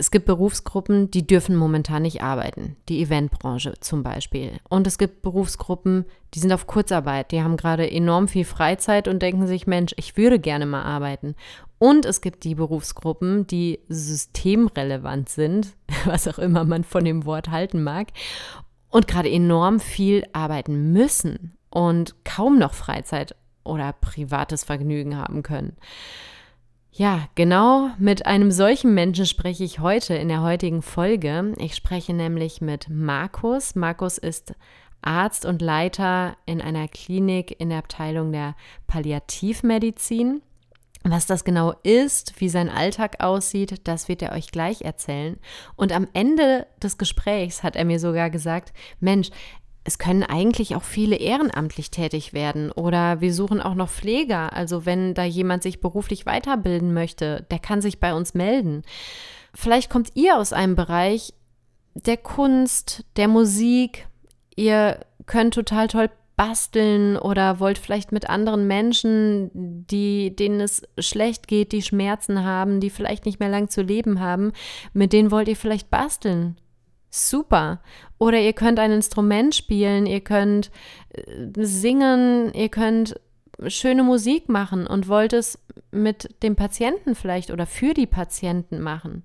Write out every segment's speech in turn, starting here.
Es gibt Berufsgruppen, die dürfen momentan nicht arbeiten. Die Eventbranche zum Beispiel. Und es gibt Berufsgruppen, die sind auf Kurzarbeit. Die haben gerade enorm viel Freizeit und denken sich, Mensch, ich würde gerne mal arbeiten. Und es gibt die Berufsgruppen, die systemrelevant sind, was auch immer man von dem Wort halten mag, und gerade enorm viel arbeiten müssen und kaum noch Freizeit oder privates Vergnügen haben können. Ja, genau mit einem solchen Menschen spreche ich heute in der heutigen Folge. Ich spreche nämlich mit Markus. Markus ist Arzt und Leiter in einer Klinik in der Abteilung der Palliativmedizin. Was das genau ist, wie sein Alltag aussieht, das wird er euch gleich erzählen. Und am Ende des Gesprächs hat er mir sogar gesagt, Mensch, es können eigentlich auch viele ehrenamtlich tätig werden oder wir suchen auch noch Pfleger. Also wenn da jemand sich beruflich weiterbilden möchte, der kann sich bei uns melden. Vielleicht kommt ihr aus einem Bereich der Kunst, der Musik. Ihr könnt total toll basteln oder wollt vielleicht mit anderen Menschen, die, denen es schlecht geht, die Schmerzen haben, die vielleicht nicht mehr lang zu leben haben, mit denen wollt ihr vielleicht basteln super. Oder ihr könnt ein Instrument spielen, ihr könnt äh, singen, ihr könnt schöne Musik machen und wollt es mit dem Patienten vielleicht oder für die Patienten machen.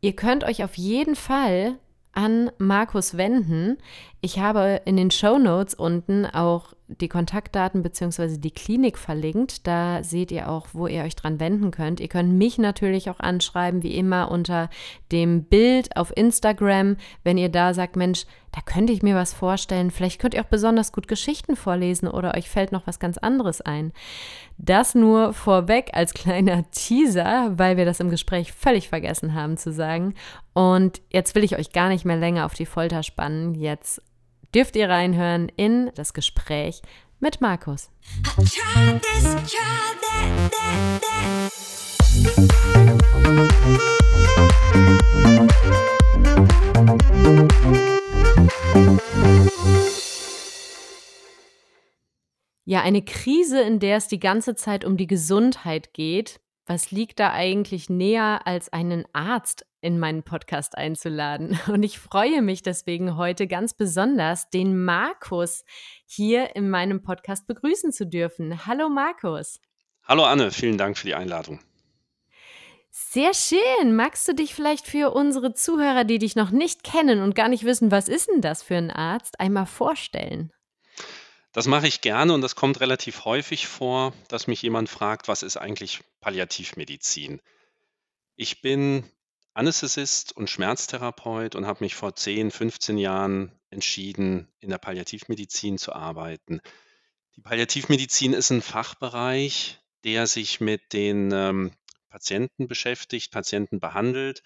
Ihr könnt euch auf jeden Fall an Markus wenden. Ich habe in den Show Notes unten auch die Kontaktdaten bzw. die Klinik verlinkt. Da seht ihr auch, wo ihr euch dran wenden könnt. Ihr könnt mich natürlich auch anschreiben, wie immer unter dem Bild auf Instagram, wenn ihr da sagt, Mensch, da könnte ich mir was vorstellen. Vielleicht könnt ihr auch besonders gut Geschichten vorlesen oder euch fällt noch was ganz anderes ein. Das nur vorweg als kleiner Teaser, weil wir das im Gespräch völlig vergessen haben zu sagen. Und jetzt will ich euch gar nicht mehr länger auf die Folter spannen. Jetzt dürft ihr reinhören in das Gespräch mit Markus. Ja, eine Krise, in der es die ganze Zeit um die Gesundheit geht. Was liegt da eigentlich näher, als einen Arzt in meinen Podcast einzuladen. Und ich freue mich deswegen heute ganz besonders, den Markus hier in meinem Podcast begrüßen zu dürfen. Hallo Markus. Hallo Anne, vielen Dank für die Einladung. Sehr schön. Magst du dich vielleicht für unsere Zuhörer, die dich noch nicht kennen und gar nicht wissen, was ist denn das für ein Arzt, einmal vorstellen? Das mache ich gerne und das kommt relativ häufig vor, dass mich jemand fragt, was ist eigentlich Palliativmedizin? Ich bin Anästhesist und Schmerztherapeut und habe mich vor 10, 15 Jahren entschieden, in der Palliativmedizin zu arbeiten. Die Palliativmedizin ist ein Fachbereich, der sich mit den ähm, Patienten beschäftigt, Patienten behandelt,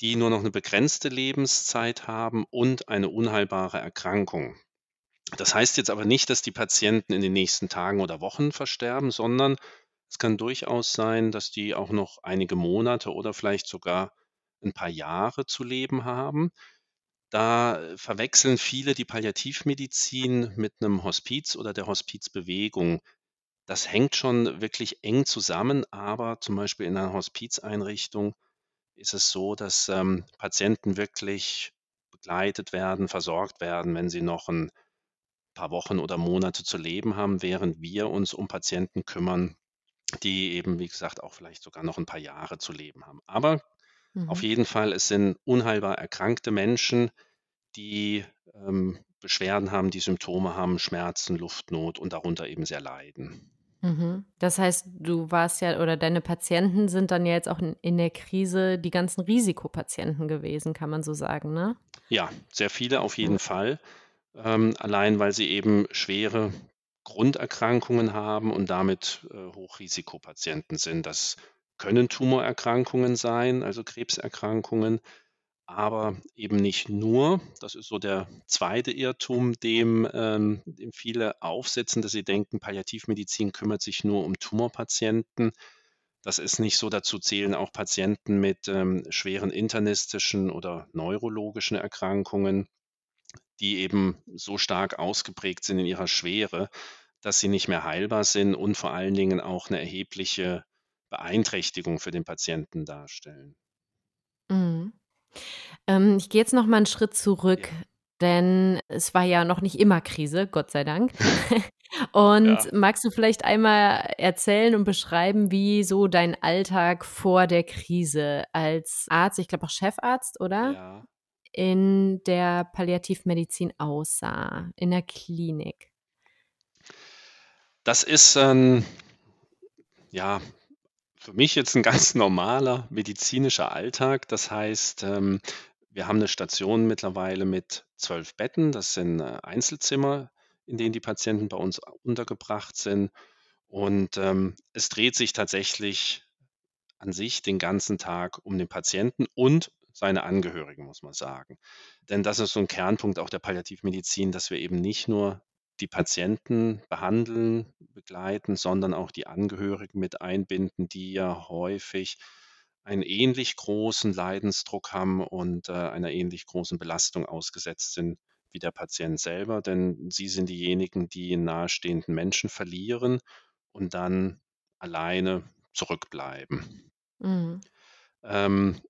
die nur noch eine begrenzte Lebenszeit haben und eine unheilbare Erkrankung. Das heißt jetzt aber nicht, dass die Patienten in den nächsten Tagen oder Wochen versterben, sondern es kann durchaus sein, dass die auch noch einige Monate oder vielleicht sogar ein paar Jahre zu leben haben. Da verwechseln viele die Palliativmedizin mit einem Hospiz oder der Hospizbewegung. Das hängt schon wirklich eng zusammen, aber zum Beispiel in einer Hospizeinrichtung ist es so, dass ähm, Patienten wirklich begleitet werden, versorgt werden, wenn sie noch ein paar Wochen oder Monate zu leben haben, während wir uns um Patienten kümmern, die eben, wie gesagt, auch vielleicht sogar noch ein paar Jahre zu leben haben. Aber auf mhm. jeden Fall, es sind unheilbar erkrankte Menschen, die ähm, Beschwerden haben, die Symptome haben, Schmerzen, Luftnot und darunter eben sehr leiden. Mhm. Das heißt, du warst ja oder deine Patienten sind dann ja jetzt auch in, in der Krise die ganzen Risikopatienten gewesen, kann man so sagen, ne? Ja, sehr viele auf jeden Fall. Ähm, allein weil sie eben schwere Grunderkrankungen haben und damit äh, Hochrisikopatienten sind. Das können Tumorerkrankungen sein, also Krebserkrankungen, aber eben nicht nur. Das ist so der zweite Irrtum, dem, ähm, dem viele aufsetzen, dass sie denken, Palliativmedizin kümmert sich nur um Tumorpatienten. Das ist nicht so. Dazu zählen auch Patienten mit ähm, schweren internistischen oder neurologischen Erkrankungen, die eben so stark ausgeprägt sind in ihrer Schwere, dass sie nicht mehr heilbar sind und vor allen Dingen auch eine erhebliche Beeinträchtigung für den Patienten darstellen. Mhm. Ähm, ich gehe jetzt noch mal 'n Schritt zurück, Ja. denn es war ja noch nicht immer Krise, Gott sei Dank. Und Ja. magst du vielleicht einmal erzählen und beschreiben, wie so dein Alltag vor der Krise als Arzt, ich glaube auch Chefarzt, oder? Ja. In der Palliativmedizin aussah, in der Klinik? Das ist, ähm, ja, für mich jetzt 'n ganz normaler medizinischer Alltag. Das heißt, ähm, wir haben 'ne Station mittlerweile mit 12 Betten. Das sind, äh, Einzelzimmer, in denen die Patienten bei uns untergebracht sind. Und, ähm, es dreht sich tatsächlich an sich den ganzen Tag um den Patienten und seine Angehörigen, muss man sagen. Denn das ist so 'n Kernpunkt auch der Palliativmedizin, dass wir eben nicht nur die Patienten behandeln, begleiten, sondern auch die Angehörigen mit einbinden, die ja häufig einen ähnlich großen Leidensdruck haben und, äh, einer ähnlich großen Belastung ausgesetzt sind wie der Patient selber. Denn sie sind diejenigen, die nahestehenden Menschen verlieren und dann alleine zurückbleiben. Mhm. Ähm,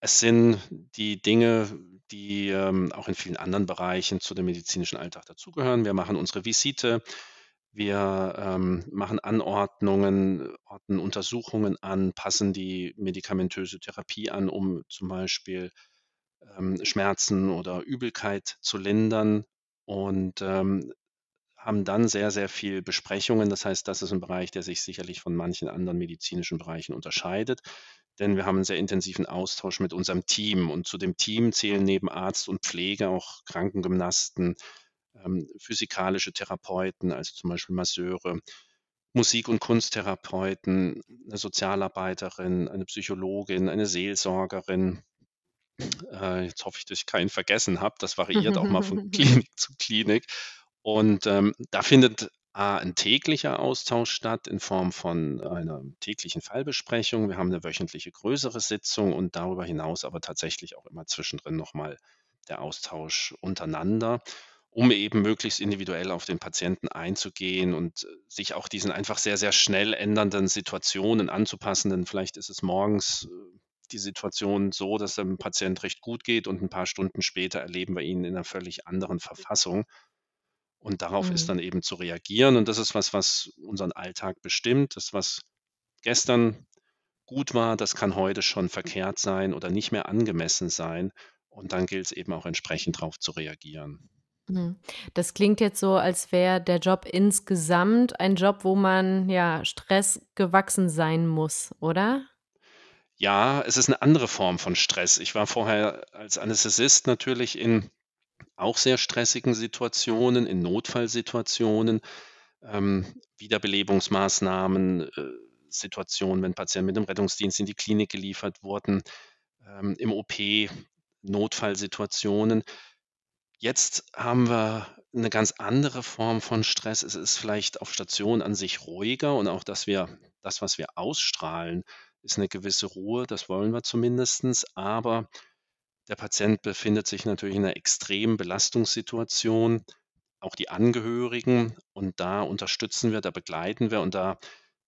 es sind die Dinge, die, ähm, auch in vielen anderen Bereichen zu dem medizinischen Alltag dazugehören. Wir machen unsere Visite, wir, ähm, machen Anordnungen, ordnen Untersuchungen an, passen die medikamentöse Therapie an, um zum Beispiel, ähm, Schmerzen oder Übelkeit zu lindern und, ähm, haben dann sehr, sehr viel Besprechungen. Das heißt, das ist 'n Bereich, der sich sicherlich von manchen anderen medizinischen Bereichen unterscheidet, denn wir haben 'n sehr intensiven Austausch mit unserem Team. Und zu dem Team zählen neben Arzt und Pflege auch Krankengymnasten, ähm, physikalische Therapeuten, also zum Beispiel Masseure, Musik und Kunsttherapeuten, 'ne Sozialarbeiterin, eine Psychologin, eine Seelsorgerin. Äh, jetzt hoffe ich, dass ich keinen vergessen habe. Das variiert auch mal von Klinik zu Klinik. Und, ähm, da findet A 'n täglicher Austausch statt in Form von einer täglichen Fallbesprechung. Wir haben 'ne wöchentliche größere Sitzung und darüber hinaus aber tatsächlich auch immer zwischendrin noch mal der Austausch untereinander, um eben möglichst individuell auf den Patienten einzugehen und sich auch diesen einfach sehr, sehr schnell ändernden Situationen anzupassen. Denn vielleicht ist es morgens, äh, die Situation so, dass dem Patient recht gut geht und 'n paar Stunden später erleben wir ihn in 'ner völlig anderen Verfassung. Und darauf ist Mhm. dann eben zu reagieren. Und das ist was, was unseren Alltag bestimmt. Das, was gestern gut war, das kann heute schon verkehrt sein oder nicht mehr angemessen sein. Und dann gilt's eben auch entsprechend drauf zu reagieren. Mhm. Das klingt jetzt so, als wäre der Job insgesamt ein Job, wo man, ja, Stress gewachsen sein muss, oder? Ja, es ist 'ne andere Form von Stress. Ich war vorher als Anästhesist natürlich in auch sehr stressigen Situationen, in Notfallsituationen, ähm, Wiederbelebungsmaßnahmen, äh, Situationen, wenn Patienten mit dem Rettungsdienst in die Klinik geliefert wurden, ähm, im OP, Notfallsituationen. Jetzt haben wir 'ne ganz andere Form von Stress. Es ist vielleicht auf Station an sich ruhiger und auch, dass wir das, was wir ausstrahlen, ist 'ne gewisse Ruhe, das wollen wir zumindestens. Aber der Patient befindet sich natürlich in 'ner extremen Belastungssituation, auch die Angehörigen. Und da unterstützen wir, da begleiten wir und da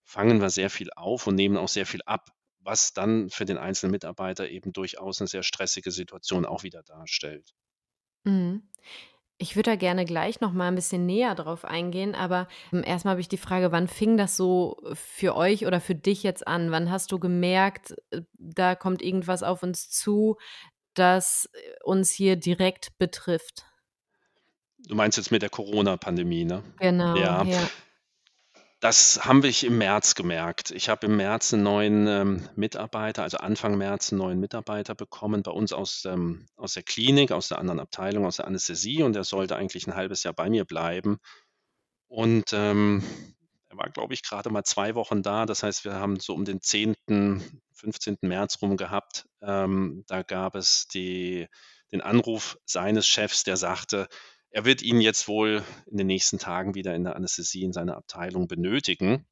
fangen wir sehr viel auf und nehmen auch sehr viel ab, was dann für den einzelnen Mitarbeiter eben durchaus 'ne sehr stressige Situation auch wieder darstellt. Mhm. Ich würde da gerne gleich noch mal 'n bisschen näher drauf eingehen, aber, hm, erst mal habe ich die Frage, wann fing das so für euch oder für dich jetzt an? Wann hast du gemerkt, äh, da kommt irgendwas auf uns zu, das, äh, uns hier direkt betrifft? Du meinst jetzt mit der Corona-Pandemie, ne? Genau, Ja. ja. Das haben ich im März gemerkt. Ich habe im März 'n neuen, ähm, Mitarbeiter also Anfang März 'n neuen Mitarbeiter bekommen bei uns aus ähm, aus der Klinik, aus der anderen Abteilung, aus der Anästhesie und der sollte eigentlich 'n 1/2 Jahr bei mir bleiben. Und, ähm, er war, glaube ich, grade mal 2 Wochen da. Das heißt, wir haben so um den 10., 15. März rum gehabt. Ähm, da gab es die den Anruf seines Chefs, der sagte, er wird ihn jetzt wohl in den nächsten Tagen wieder in der Anästhesie in seiner Abteilung benötigen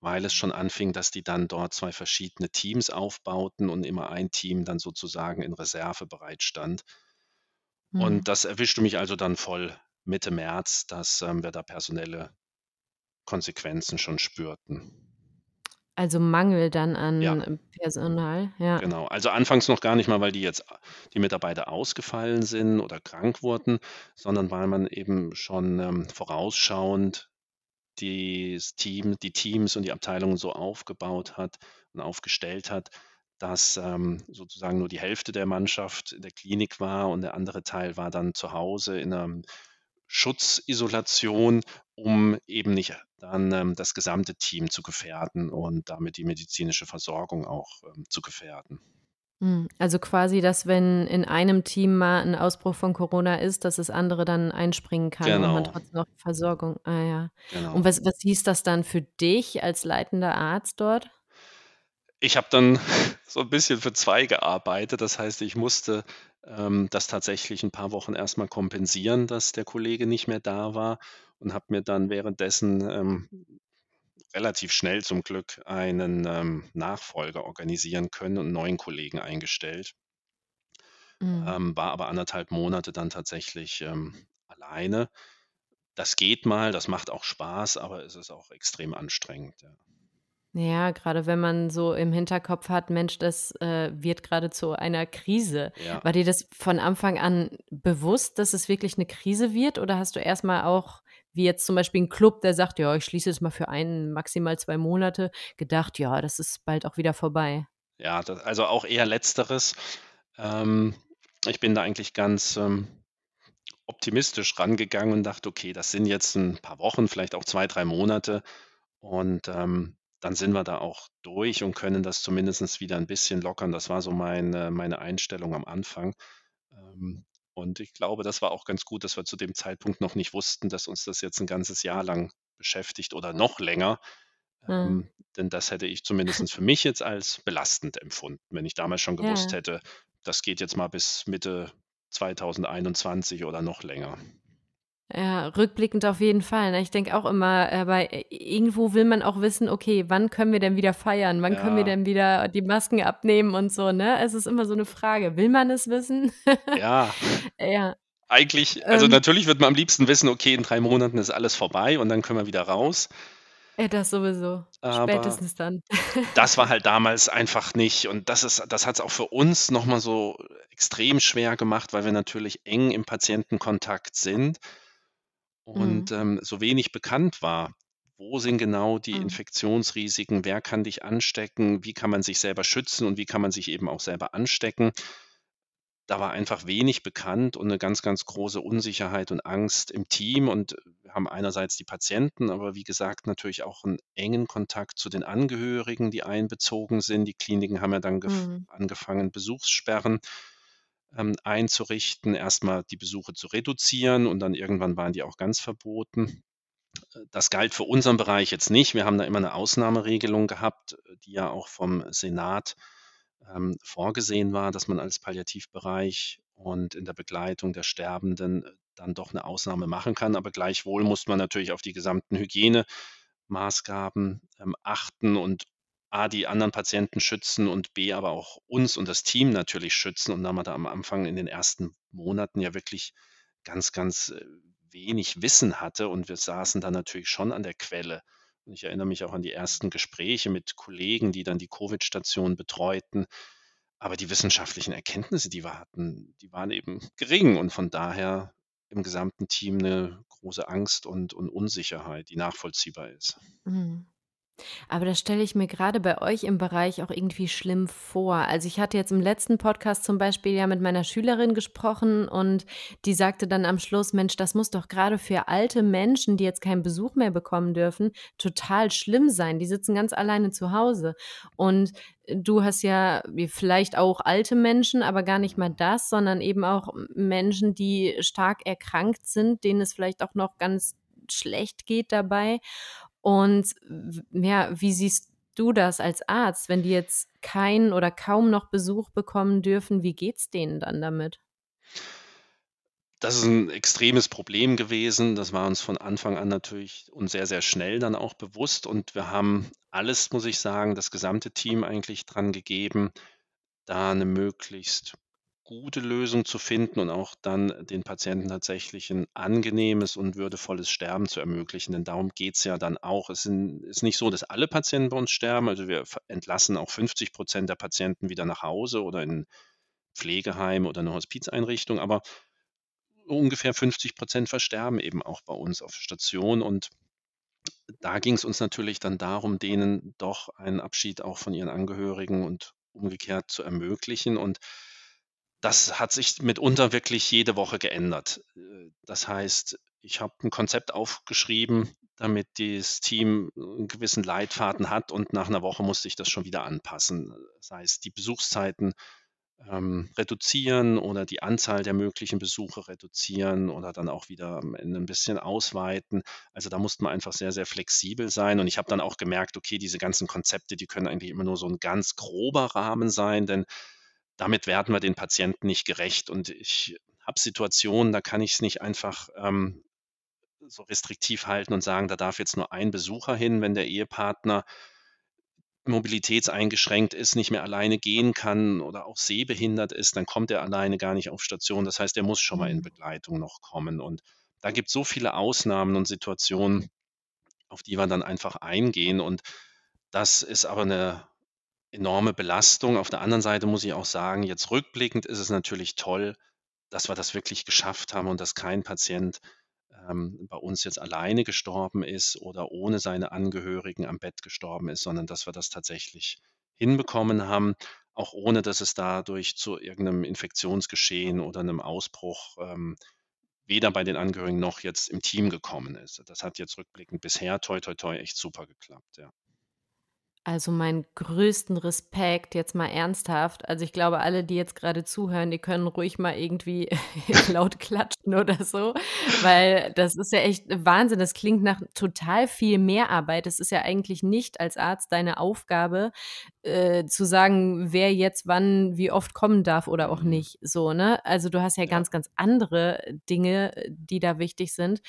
weil es schon anfing, dass die dann dort 2 verschiedene Teams aufbauten und immer ein Team dann sozusagen in Reserve bereitstand. Und Mhm. das erwischte mich also dann voll Mitte März, dass, ähm, wir da personelle Konsequenzen schon spürten. Also Mangel dann Ja. an Personal, ja. Genau. Also anfangs noch gar nicht mal, weil die jetzt die Mitarbeiter ausgefallen sind oder krank wurden, sondern weil man eben schon, ähm, vorausschauend dies Team die Teams und die Abteilungen so aufgebaut hat und aufgestellt hat, dass, ähm, sozusagen nur die Hälfte der Mannschaft in der Klinik war und der andere Teil war dann zu Hause in 'ner Schutzisolation, um eben nicht dann, ähm, das gesamte Team zu gefährden und damit die medizinische Versorgung auch, ähm, zu gefährden. Mhm. Also quasi, dass wenn in einem Team mal 'n Ausbruch von Corona ist, dass das andere dann einspringen kann und man Genau. trotzdem noch Versorgung ah ja. Und Genau. was was hieß das dann für dich als leitender Arzt dort? Ich habe dann so 'n bisschen für 2 gearbeitet. Das heißt, ich musste, ähm, das tatsächlich 'n paar Wochen erst mal kompensieren, dass der Kollege nicht mehr da war und habe mir dann währenddessen, ähm, relativ schnell zum Glück einen, ähm, Nachfolger organisieren können und 'n neuen Kollegen eingestellt. Mhm. Ähm, war aber 1 1/2 Monate dann tatsächlich, ähm, alleine. Das geht mal, das macht auch Spaß, aber es ist auch extrem anstrengend, ja. Ja, grade wenn man so im Hinterkopf hat: „Mensch, das, äh, wird grade zu einer Krise.“ Ja. War dir das von Anfang an bewusst, dass es wirklich 'ne Krise wird oder hast du erst mal auch wie jetzt zum Beispiel 'n Club, der sagt: „Ja, ich schließe jetzt mal für 1, maximal 2 Monate“, gedacht: „Ja, das ist bald auch wieder vorbei?“ Ja, da also auch eher Letzteres. Ähm, ich bin da eigentlich ganz, ähm, optimistisch rangegangen und dachte: „Okay, das sind jetzt 'n paar Wochen, vielleicht auch 2, 3 Monate und, ähm, dann sind wir da auch durch und können das zumindest wieder 'n bisschen lockern.“ Das war so meine meine Einstellung am Anfang. Ähm, und ich glaube, das war auch ganz gut, dass wir zu dem Zeitpunkt noch nicht wussten, dass uns das jetzt 'n ganzes Jahr lang beschäftigt oder noch länger. Mhm. Ähm, denn das hätte ich zumindest für mich jetzt als belastend empfunden, wenn ich damals schon gewusst Ja. hätte, das geht jetzt mal bis Mitte 2021 oder noch länger. Ja, rückblickend auf jeden Fall, ne? Ich denke auch immer, bei i irgendwo will man auch wissen: „Okay, wann können wir denn wieder feiern? Wann können wir Ja. denn wieder die Masken abnehmen?“ und so, ne? Es ist immer so 'ne Frage. Will man es wissen? Ja. Ja. Eigentlich also Ähm natürlich würde man am liebsten wissen: „Okay, in 3 Monaten ist alles vorbei und dann können wir wieder raus.“ Ja, das sowieso. Aber Spätestens dann. das war halt damals einfach nicht und das ist das hat's auch für uns noch mal so extrem schwer gemacht, weil wir natürlich eng im Patientenkontakt sind Mhm. und, ähm, so wenig bekannt war. Wo sind genau die Mhm. Infektionsrisiken? Wer kann dich anstecken? Wie kann man sich selber schützen und wie kann man sich eben auch selber anstecken? Da war einfach wenig bekannt und 'ne ganz, ganz große Unsicherheit und Angst im Team und wir haben einerseits die Patienten, aber wie gesagt, natürlich auch 'n engen Kontakt zu den Angehörigen, die einbezogen sind. Die Kliniken haben ja dann Mhm. angefangen, Besuchssperren, ähm, einzurichten, erst mal die Besuche zu reduzieren und dann irgendwann waren die auch ganz verboten. Äh, das galt für unseren Bereich jetzt nicht. Wir haben da immer 'ne Ausnahmeregelung gehabt, die ja auch vom Senat, ähm, vorgesehen war, dass man als Palliativbereich und in der Begleitung der Sterbenden dann doch 'ne Ausnahme machen kann. Aber gleichwohl musste man natürlich auf die gesamten Hygienemaßgaben, ähm, achten und A, die anderen Patienten schützen und B, aber auch uns und das Team natürlich schützen. Und da man da am Anfang in den ersten Monaten ja wirklich ganz, ganz, äh, wenig Wissen hatte und wir saßen da natürlich schon an der Quelle. Und ich erinnere mich auch an die ersten Gespräche mit Kollegen, die dann die Covid-Station betreuten. Aber die wissenschaftlichen Erkenntnisse, die wir hatten, die waren eben gering und von daher im gesamten Team 'ne große Angst und und Unsicherheit, die nachvollziehbar ist. Mhm. Aber das stelle ich mir grade bei euch im Bereich auch irgendwie schlimm vor. Also, ich hatte jetzt im letzten Podcast zum Beispiel ja mit meiner Schülerin gesprochen und die sagte dann am Schluss: „Mensch, das muss doch grade für alte Menschen, die jetzt keinen Besuch mehr bekommen dürfen, total schlimm sein. Die sitzen ganz alleine zu Hause.“ Und du hast ja vielleicht auch alte Menschen, aber gar nicht mal das, sondern eben auch Menschen, die stark erkrankt sind, denen es vielleicht auch noch ganz schlecht geht dabei. Und ja, wie siehst du das als Arzt, wenn die jetzt keinen oder kaum noch Besuch bekommen dürfen? Wie geht's denen dann damit? Das ist 'n extremes Problem gewesen. Das war uns von Anfang an natürlich und sehr, sehr schnell dann auch bewusst und wir haben alles, muss ich sagen das gesamte Team eigentlich dran gegeben, da 'ne möglichst gute Lösung zu finden und auch dann den Patienten tatsächlich ein angenehmes und würdevolles Sterben zu ermöglichen, denn darum geht's ja dann auch. Es ist nicht so, dass alle Patienten bei uns sterben, also wir entlassen auch 50% der Patienten wieder nach Hause oder in Pflegeheim oder 'ne Hospizeinrichtung, aber ungefähr 50% versterben eben auch bei uns auf Station und da ging es uns natürlich dann darum, denen doch einen Abschied auch von ihren Angehörigen und umgekehrt zu ermöglichen. Und das hat sich mitunter wirklich jede Woche geändert. Äh, das heißt, ich habe ein Konzept aufgeschrieben, damit das Team 'n gewissen Leitfaden hat und nach einer Woche musste ich das schon wieder anpassen. Das heißt, die Besuchszeiten ähm, reduzieren oder die Anzahl der möglichen Besuche reduzieren oder dann auch wieder am Ende 'n bisschen ausweiten. Also, da musste man einfach sehr, sehr flexibel sein und ich habe dann auch gemerkt, okay, diese ganzen Konzepte, die können eigentlich immer nur so ein ganz grober Rahmen sein, denn damit werden wir den Patienten nicht gerecht und ich habe Situationen, da kann ich es nicht einfach, ähm, so restriktiv halten und sagen, da darf jetzt nur ein Besucher hin, wenn der Ehepartner mobilitätseingeschränkt ist, nicht mehr alleine gehen kann oder auch sehbehindert ist, dann kommt er alleine gar nicht auf Station. Das heißt, er muss schon mal in Mhm. Begleitung noch kommen. Und da gibt es so viele Ausnahmen und Situationen, auf die wir dann einfach eingehen. Und das ist aber eine enorme Belastung. Auf der anderen Seite muss ich auch sagen, jetzt rückblickend ist es natürlich toll, dass wir das wirklich geschafft haben und dass kein Patient ähm, bei uns jetzt alleine gestorben ist oder ohne seine Angehörigen am Bett gestorben ist, sondern dass wir das tatsächlich hinbekommen haben, auch ohne dass es dadurch zu irgendeinem Infektionsgeschehen oder einem Ausbruch ähm, weder bei den Angehörigen noch jetzt im Team gekommen ist. Das hat jetzt rückblickend bisher toi toi toi echt super geklappt, ja. Also, meinen größten Respekt, jetzt mal ernsthaft. Also, ich glaube, alle, die jetzt gerade zuhören, die können ruhig mal irgendwie laut klatschen oder so, weil das ist ja echt Wahnsinn. Das klingt nach total viel Mehrarbeit. Es ist ja eigentlich nicht als Arzt deine Aufgabe, äh, zu sagen, wer jetzt wann wie oft kommen darf oder auch Mhm. nicht, so, ne? Also, du hast ja Ja, ganz, ganz andere Dinge, die da wichtig sind.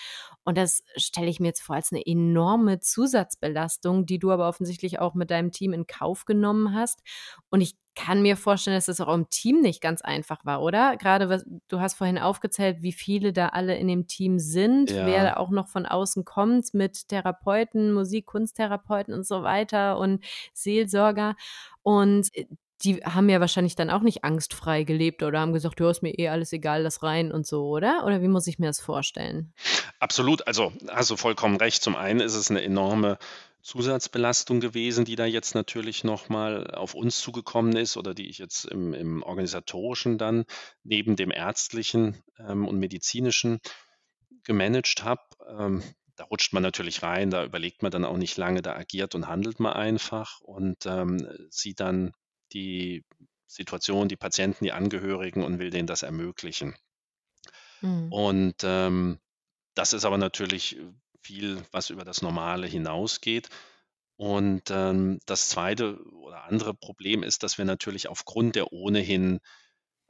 Und das stelle ich mir jetzt vor als 'ne enorme Zusatzbelastung, die du aber offensichtlich auch mit deinem Team in Kauf genommen hast. Und ich kann mir vorstellen, dass das auch im Team nicht ganz einfach war, oder? Grade was du hast vorhin aufgezählt, wie viele da alle in dem Team sind, wer ja. da auch noch von außen kommt mit Therapeuten, Musik Kunsttherapeuten und so weiter und Seelsorger. Und, äh, die haben ja wahrscheinlich dann auch nicht angstfrei gelebt oder haben gesagt: „Ja, ist mir eh alles egal, lass rein“ und so, oder? Oder wie muss ich mir das vorstellen? Absolut, also hast du vollkommen recht. Zum einen ist es eine enorme Zusatzbelastung gewesen, die da jetzt natürlich noch mal auf uns zugekommen ist oder die ich jetzt im im Organisatorischen dann neben dem Ärztlichen, ähm, und Medizinischen gemanagt habe. Ähm, da rutscht man natürlich rein, da überlegt man dann auch nicht lange, da agiert und handelt man einfach und, ähm, sieht dann die Situation, die Patienten, die Angehörigen und will denen das ermöglichen. Mhm. Und, ähm, das ist aber natürlich viel, was über das Normale hinausgeht. Und, ähm, das zweite oder andere Problem ist, dass wir natürlich aufgrund der ohnehin,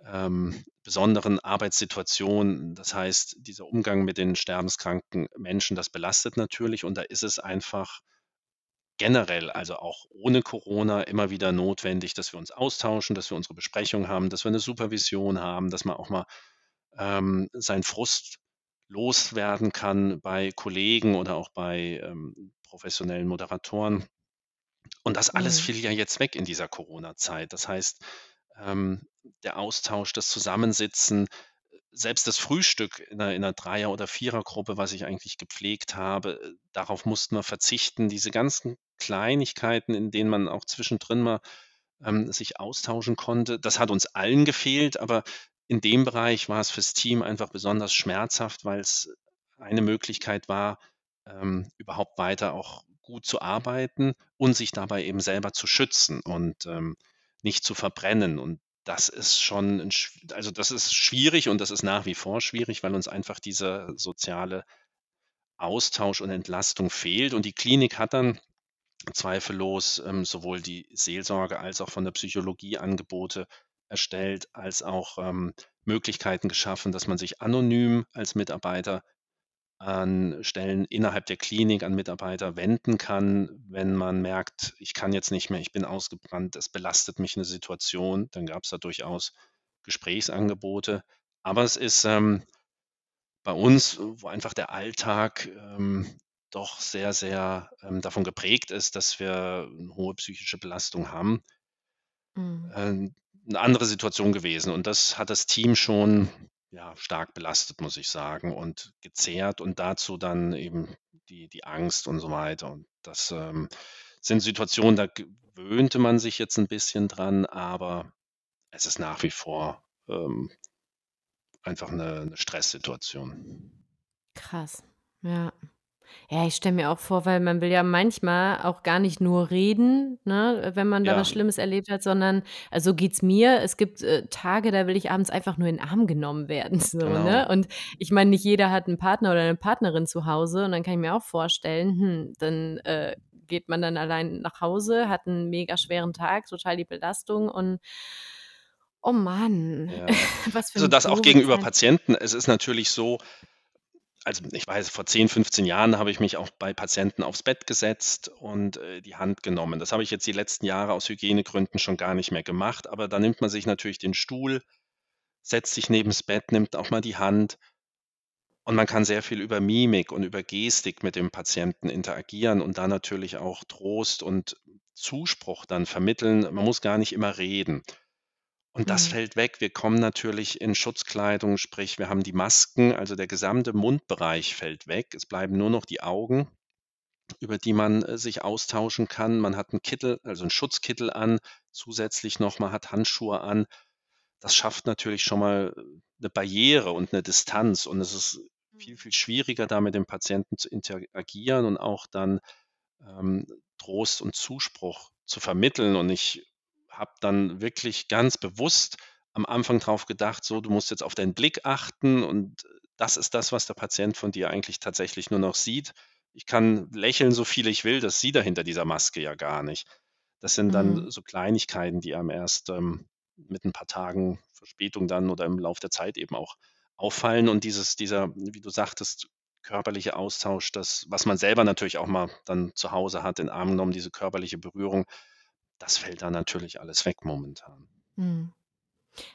ähm, besonderen Arbeitssituation das heißt, dieser Umgang mit den sterbenskranken Menschen, das belastet natürlich und da ist es einfach generell, also auch ohne Corona, immer wieder notwendig, dass wir uns austauschen, dass wir unsere Besprechung haben, dass wir eine Supervision haben, dass man auch mal ähm, seinen Frust loswerden kann bei Kollegen oder auch bei, ähm, professionellen Moderatoren. Und das alles Mhm. fiel ja jetzt weg in dieser Corona-Zeit. Das heißt, ähm, der Austausch, das Zusammensitzen, selbst das Frühstück in 'ner in 'ner Dreier oder Vierergruppe, was ich eigentlich gepflegt habe, äh, darauf mussten wir verzichten. Diese ganzen Kleinigkeiten, in denen man auch zwischendrin mal, ähm, sich austauschen konnte, das hat uns allen gefehlt, aber in dem Bereich war es fürs Team einfach besonders schmerzhaft, weil's eine Möglichkeit war, ähm, überhaupt weiter auch gut zu arbeiten und sich dabei eben selber zu schützen und, ähm, nicht zu verbrennen. Und das ist schon 'n schw also, das ist schwierig und das ist nach wie vor schwierig, weil uns einfach dieser soziale Austausch und Entlastung fehlt. Und die Klinik hat dann zweifellos, ähm, sowohl die Seelsorge als auch von der Psychologie Angebote erstellt, als auch, ähm, Möglichkeiten geschaffen, dass man sich anonym als Mitarbeiter an Stellen innerhalb der Klinik an Mitarbeiter wenden kann, wenn man merkt: „Ich kann jetzt nicht mehr, ich bin ausgebrannt, es belastet mich 'ne Situation“, dann gab's da durchaus Gesprächsangebote. Aber es ist, ähm, bei uns, wo einfach der Alltag, ähm, doch sehr, sehr, ähm, davon geprägt ist, dass wir 'ne hohe psychische Belastung haben Mhm. Ähm, 'ne andere Situation gewesen. Und das hat das Team schon, ja, stark belastet, muss ich sagen und gezerrt und dazu dann eben die die Angst und so weiter. Und das, ähm, sind Situationen, da gewöhnte man sich jetzt 'n bisschen dran, aber es ist nach wie vor, ähm, einfach 'ne 'ne Stresssituation. Krass, ja. Ja, ich stelle mir auch vor, weil man will ja manchmal auch gar nicht nur reden, ne, wenn man da Ja. was Schlimmes erlebt hat, sondern also, so geht's mir. Es gibt, äh, Tage, da will ich abends einfach nur in 'n Arm genommen werden so, Genau. ne? Und ich meine, nicht jeder hat 'n Partner oder 'ne Partnerin zu Hause und dann kann ich mir auch vorstellen, hm, dann, äh, geht man dann allein nach Hause, hat 'n mega schweren Tag, total die Belastung und oh Mann, Ja. was für Also, 'ne das auch gegenüber. Patienten. Es ist natürlich so also, ich weiß, vor 10, 15 Jahren habe ich mich auch bei Patienten aufs Bett gesetzt und, äh, die Hand genommen. Das habe ich jetzt die letzten Jahre aus Hygienegründen schon gar nicht mehr gemacht, aber da nimmt man sich natürlich den Stuhl, setzt sich neben's Bett, nimmt auch mal die Hand und man kann sehr viel über Mimik und über Gestik mit dem Patienten interagieren und da natürlich auch Trost und Zuspruch dann vermitteln. Man muss gar nicht immer reden. Und das Mhm. fällt weg. Wir kommen natürlich in Schutzkleidung, sprich, wir haben die Masken, also, der gesamte Mundbereich fällt weg. Es bleiben nur noch die Augen, über die man, äh, sich austauschen kann. Man hat 'n Kittel, also, 'n Schutzkittel an, zusätzlich noch, man hat Handschuhe an. Das schafft natürlich schon mal 'ne Barriere und 'ne Distanz und es ist viel, Mhm. viel schwieriger, da mit dem Patienten zu interagieren und auch dann, ähm, Trost und Zuspruch zu vermitteln. Und ich habe dann wirklich ganz bewusst am Anfang drauf gedacht: „So, du musst jetzt auf deinen Blick achten und das ist das, was der Patient von dir eigentlich tatsächlich nur noch sieht. Ich kann lächeln, so viel ich will, das sieht er hinter dieser Maske ja gar nicht.“ Das sind Mhm. dann so Kleinigkeiten, die einem erst, ähm, mit 'n paar Tagen Verspätung dann oder im Lauf der Zeit eben auch auffallen. Und dieses dieser, wie du sagtest, körperliche Austausch, das was man selber natürlich auch mal dann zu Hause hat, in Arm genommen, diese körperliche Berührung, das fällt dann natürlich alles weg momentan. Mhm.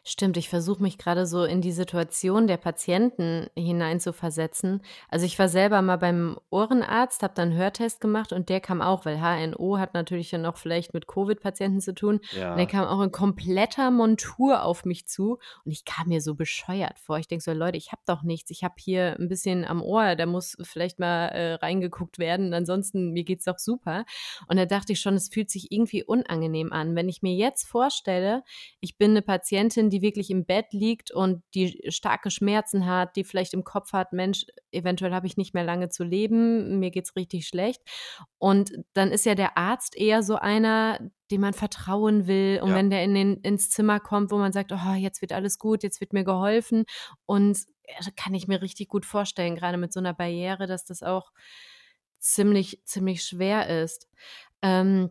Stimmt, ich versuche mich grade so in die Situation der Patienten hineinzuversetzen. Also, ich war selber mal beim Ohrenarzt, habe da 'n Hörtest gemacht und der kam auch weil HNO hat natürlich dann auch vielleicht mit Covid-Patienten zu tun und der Ja. kam auch in kompletter Montur auf mich zu und ich kam mir so bescheuert vor. Ich denke so: „Leute, ich habe doch nichts. Ich habe hier 'n bisschen am Ohr, da muss vielleicht mal, äh, reingeguckt werden. Ansonsten mir geht's doch super.“ Und da dachte ich schon, es fühlt sich irgendwie unangenehm an. Wenn ich mir jetzt vorstelle, ich bin 'ne Patientin, die wirklich im Bett liegt und die starke Schmerzen hat, die vielleicht im Kopf hat: „Mensch, eventuell habe ich nicht mehr lange zu leben, mir geht's richtig schlecht.“ Und dann ist ja der Arzt eher so einer, dem man vertrauen will. Und Ja. wenn der in den ins Zimmer kommt, wo man sagt: „Oh, jetzt wird alles gut, jetzt wird mir geholfen.“ Und, äh, kann ich mir richtig gut vorstellen, grade mit so 'ner Barriere, dass das auch ziemlich ziemlich schwer ist. Ähm.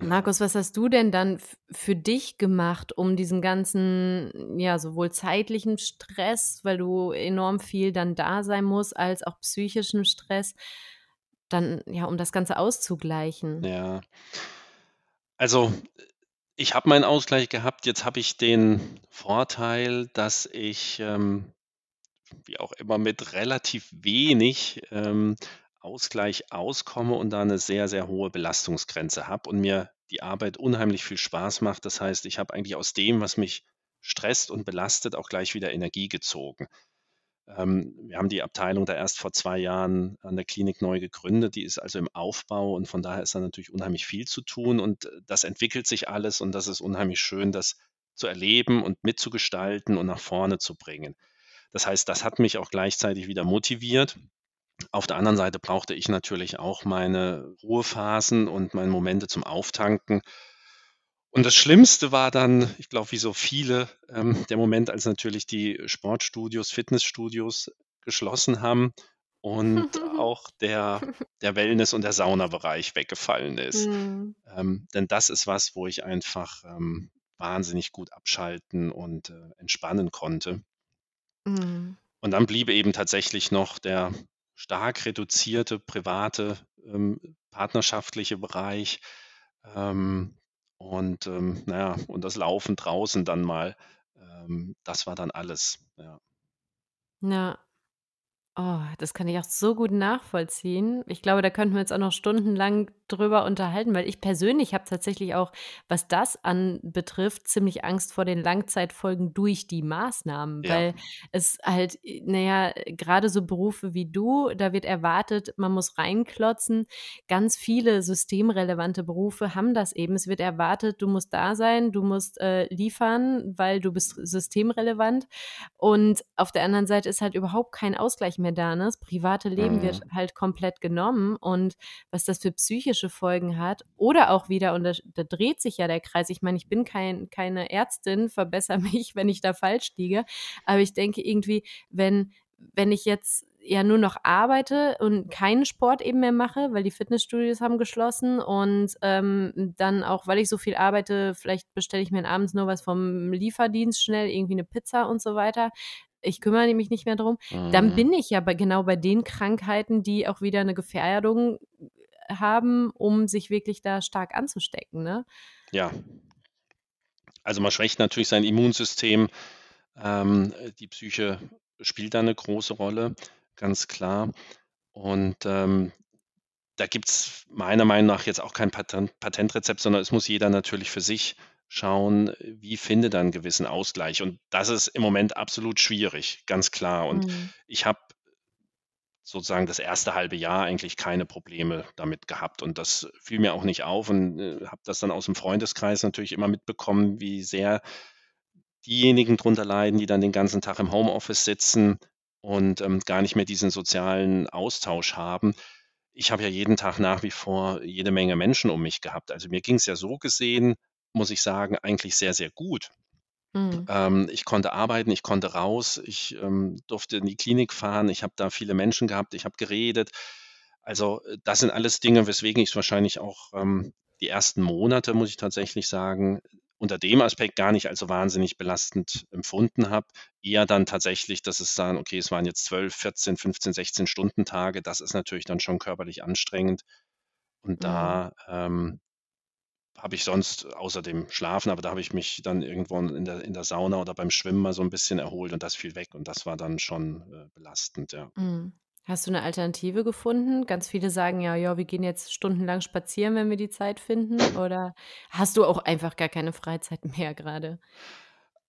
Markus, was hast du denn dann für dich gemacht, um diesen ganzen, ja, sowohl zeitlichen Stress, weil du enorm viel dann da sein musst, als auch psychischen Stress dann ja, um das Ganze auszugleichen? Ja. Also, ich habe meinen Ausgleich gehabt. Jetzt habe ich den Vorteil, dass ich, ähm, wie auch immer, mit relativ wenig, ähm, Ausgleich auskomme und da 'ne sehr, sehr hohe Belastungsgrenze habe und mir die Arbeit unheimlich viel Spaß macht. Das heißt, ich habe eigentlich aus dem, was mich stresst und belastet, auch gleich wieder Energie gezogen. Ähm, wir haben die Abteilung da erst vor 2 Jahren an der Klinik neu gegründet. Die ist also im Aufbau und von daher ist da natürlich unheimlich viel zu tun und das entwickelt sich alles und das ist unheimlich schön, das zu erleben und mitzugestalten und nach vorne zu bringen. Das heißt, das hat mich auch gleichzeitig wieder motiviert. Auf der anderen Seite brauchte ich natürlich auch meine Ruhephasen und meine Momente zum Auftanken. Und das Schlimmste war dann, ich glaube, wie so viele, ähm, der Moment, als natürlich die Sportstudios, Fitnessstudios geschlossen haben und auch der der Wellness und der Saunabereich weggefallen ist. Mhm. Ähm, denn das ist was, wo ich einfach, ähm, wahnsinnig gut abschalten und, äh, entspannen konnte. Mhm. Und dann blieb eben tatsächlich noch der stark reduzierte private, ähm, partnerschaftliche Bereich, ähm, und, ähm, na ja, und das Laufen draußen dann mal, ähm das war dann alles, ja. Ja. Oh, das kann ich auch so gut nachvollziehen. Ich glaube, da könnten wir uns auch noch stundenlang drüber unterhalten, weil ich persönlich habe tatsächlich auch, was das anbetrifft, ziemlich Angst vor den Langzeitfolgen durch die Maßnahmen, Ja. weil es halt, äh, na ja, grade so Berufe wie du, da wird erwartet, man muss reinklotzen. Ganz viele systemrelevante Berufe haben das eben. Es wird erwartet, du musst da sein, du musst, äh, liefern, weil du bist systemrelevant. Und auf der anderen Seite ist halt überhaupt kein Ausgleich mehr da, ne? Das private Leben wird Mhm. halt komplett genommen und was das für psychische Folgen hat oder auch wieder und da da dreht sich ja der Kreis. Ich meine, ich bin kein keine Ärztin, verbessere mich, wenn ich da falsch liege, aber ich denke irgendwie, wenn wenn ich jetzt ja nur noch arbeite und keinen Sport eben mehr mache, weil die Fitnessstudios haben geschlossen und, ähm, dann auch, weil ich so viel arbeite, vielleicht bestelle ich mir dann abends nur was vom Lieferdienst schnell, irgendwie 'ne Pizza und so weiter. Ich kümmere mich nicht mehr drum. Dann Mhm. bin ich ja bei genau bei den Krankheiten, die auch wieder 'ne Gefährdung haben, um sich wirklich da stark anzustecken, ne? Ja. Also, man schwächt natürlich sein Immunsystem. Ähm, äh, die Psyche spielt da 'ne große Rolle, ganz klar. Und, ähm, da gibt's meiner Meinung nach jetzt auch kein Patent Patentrezept, sondern es muss jeder natürlich für sich schauen, wie findet er 'n gewissen Ausgleich. Und das ist im Moment absolut schwierig, ganz klar. Und Mhm. ich habe sozusagen das erste halbe Jahr eigentlich keine Probleme damit gehabt und das fiel mir auch nicht auf und, äh, habe das dann aus'm Freundeskreis natürlich immer mitbekommen, wie sehr diejenigen drunter leiden, die dann den ganzen Tag im Homeoffice sitzen und, ähm, gar nicht mehr diesen sozialen Austausch haben. Ich habe ja jeden Tag nach wie vor jede Menge Menschen um mich gehabt. Also, mir ging's ja so gesehen, muss ich sagen, eigentlich sehr, sehr gut. Mhm. Ähm, ich konnte arbeiten, ich konnte raus, ich, ähm, durfte in die Klinik fahren, ich habe da viele Menschen gehabt, ich habe geredet. Also, äh, das sind alles Dinge, weswegen ich's wahrscheinlich auch, ähm, die ersten Monate, muss ich tatsächlich sagen, unter dem Aspekt gar nicht als so wahnsinnig belastend empfunden habe. Eher dann tatsächlich, dass es dann okay, es waren jetzt 12, 14, 15, 16 Stunden-Tage. Das ist natürlich dann schon körperlich anstrengend. Und Mhm. da, ähm, habe ich sonst außer dem Schlafen aber da habe ich mich dann irgendwo in der in der Sauna oder beim Schwimmen mal so 'n bisschen erholt und das fiel weg und das war dann schon, äh, belastend, ja. Mhm. Hast du 'ne Alternative gefunden? Ganz viele sagen ja: „Ja, wir gehen jetzt stundenlang spazieren, wenn wir die Zeit finden.“ Oder hast du auch einfach gar keine Freizeit mehr grade?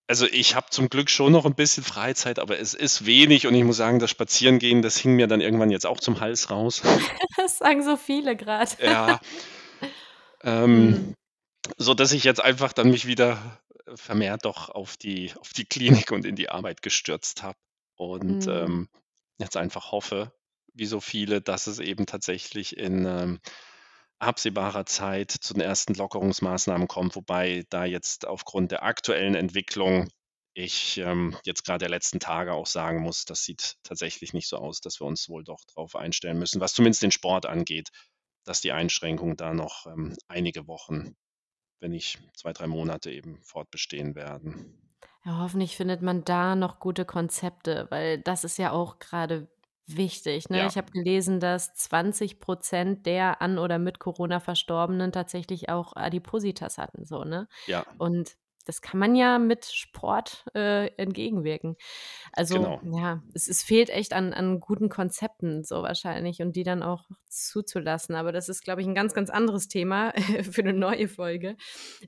Also, ich habe zum Glück schon noch 'n bisschen Freizeit, aber es ist wenig und ich muss sagen, das Spazierengehen, das hing mir dann irgendwann jetzt auch zum Hals raus. Das sagen so viele grad. Ja. Mhm. Ähm, sodass ich jetzt einfach dann mich wieder, äh, vermehrt doch auf die auf die Klinik und in die Arbeit gestürzt habe und, Mhm. ähm, jetzt einfach hoffe, wie so viele, dass es eben tatsächlich in, ähm, absehbarer Zeit zu den ersten Lockerungsmaßnahmen kommt, wobei da jetzt aufgrund der aktuellen Entwicklung ich, ähm, jetzt grad der letzten Tage auch sagen muss, das sieht tatsächlich nicht so aus, dass wir uns wohl doch drauf einstellen müssen, was zumindest den Sport angeht, dass die Einschränkungen da noch, ähm, einige Wochen, wenn nicht 2, 3 Monate eben fortbestehen werden. Ja, hoffentlich findet man da noch gute Konzepte, weil das ist ja auch grade wichtig, ne? Ja. Ich habe gelesen, dass 20 % der an oder mit Corona Verstorbenen tatsächlich auch Adipositas hatten so, ne? Ja. Und das kann man ja mit Sport, äh, entgegenwirken. Also, Genau. ja, es es fehlt echt an an guten Konzepten so wahrscheinlich und die dann auch zuzulassen. Aber das ist, glaube ich, 'n ganz, ganz anderes Thema für 'ne neue Folge.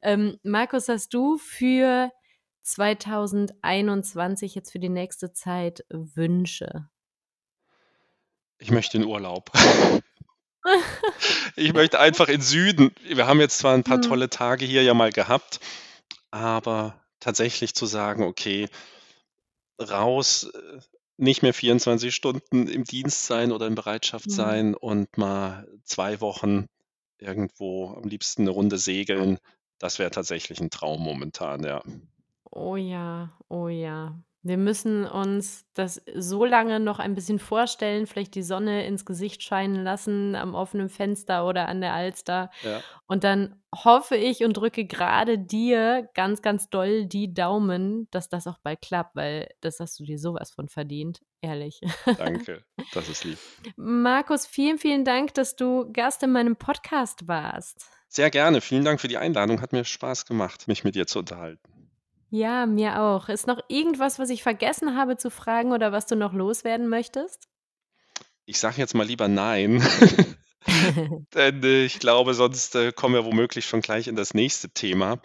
Ähm, Markus, hast du für 2021 jetzt für die nächste Zeit Wünsche? Ich möchte in Urlaub. Ich möchte einfach in Süden. Wir haben jetzt zwar 'n paar Mhm. tolle Tage hier ja mal gehabt, aber tatsächlich zu sagen: „Okay, raus, äh, nicht mehr 24 Stunden im Dienst sein oder in Bereitschaft Mhm. sein und mal 2 Wochen irgendwo am liebsten 'ne Runde segeln“, das wäre tatsächlich 'n Traum momentan, ja. Oh ja, oh ja. Wir müssen uns das so lange noch ein bisschen vorstellen, vielleicht die Sonne ins Gesicht scheinen lassen am offenen Fenster oder an der Alster. Ja. Und dann hoffe ich und drücke grade dir ganz, ganz doll die Daumen, dass das auch bald klappt, weil das hast du dir so was von verdient, ehrlich. Danke, das ist lieb. Markus, vielen, vielen Dank, dass du Gast in meinem Podcast warst. Sehr gerne. Vielen Dank für die Einladung. Hat mir Spaß gemacht, mich mit dir zu unterhalten. Ja, mir auch. Ist noch irgendwas, was ich vergessen habe zu fragen oder was du noch loswerden möchtest? Ich sage jetzt mal lieber nein. Denn, äh, ich glaube, sonst, äh, kommen wir womöglich schon gleich in das nächste Thema.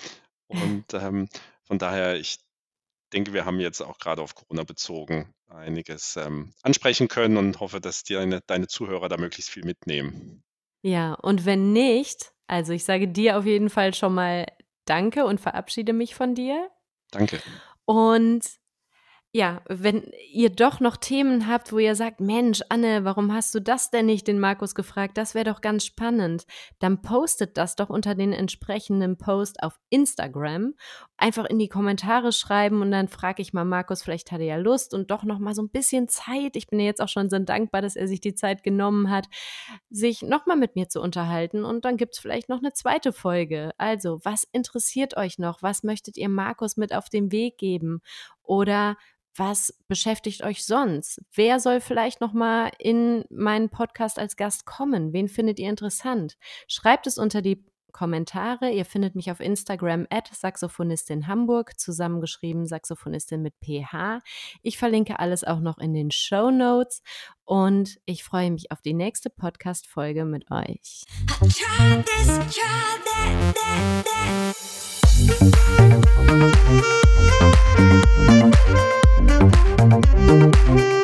Und, ähm, von daher, ich denke, wir haben jetzt auch gerade auf Corona bezogen einiges, ähm, ansprechen können und hoffe, dass deine deine Zuhörer da möglichst viel mitnehmen. Ja, und wenn nicht, also ich sage dir auf jeden Fall schon mal Danke und verabschiede mich von dir. Danke. Und ja, wenn ihr doch noch Themen habt, wo ihr sagt, Mensch, Anne, warum hast du das denn nicht den Markus gefragt? Das wäre doch ganz spannend. Dann postet das doch unter den entsprechenden Post auf Instagram. Einfach in die Kommentare schreiben und dann frage ich mal Markus, vielleicht hat er ja Lust und doch noch mal so ein bisschen Zeit. Ich bin ja jetzt auch schon so dankbar, dass er sich die Zeit genommen hat, sich noch mal mit mir zu unterhalten und dann gibt es vielleicht noch eine zweite Folge. Also, was interessiert euch noch? Was möchtet ihr Markus mit auf den Weg geben? Oder was beschäftigt euch sonst? Wer soll vielleicht noch mal in meinen Podcast als Gast kommen? Wen findet ihr interessant? Schreibt es unter die Kommentare. Ihr findet mich auf Instagram at Saxophonistin Hamburg, zusammengeschrieben Saxophonistin mit PH. Ich verlinke alles auch noch in den Show Notes und ich freue mich auf die nächste Podcast-Folge mit euch. This, Thank you.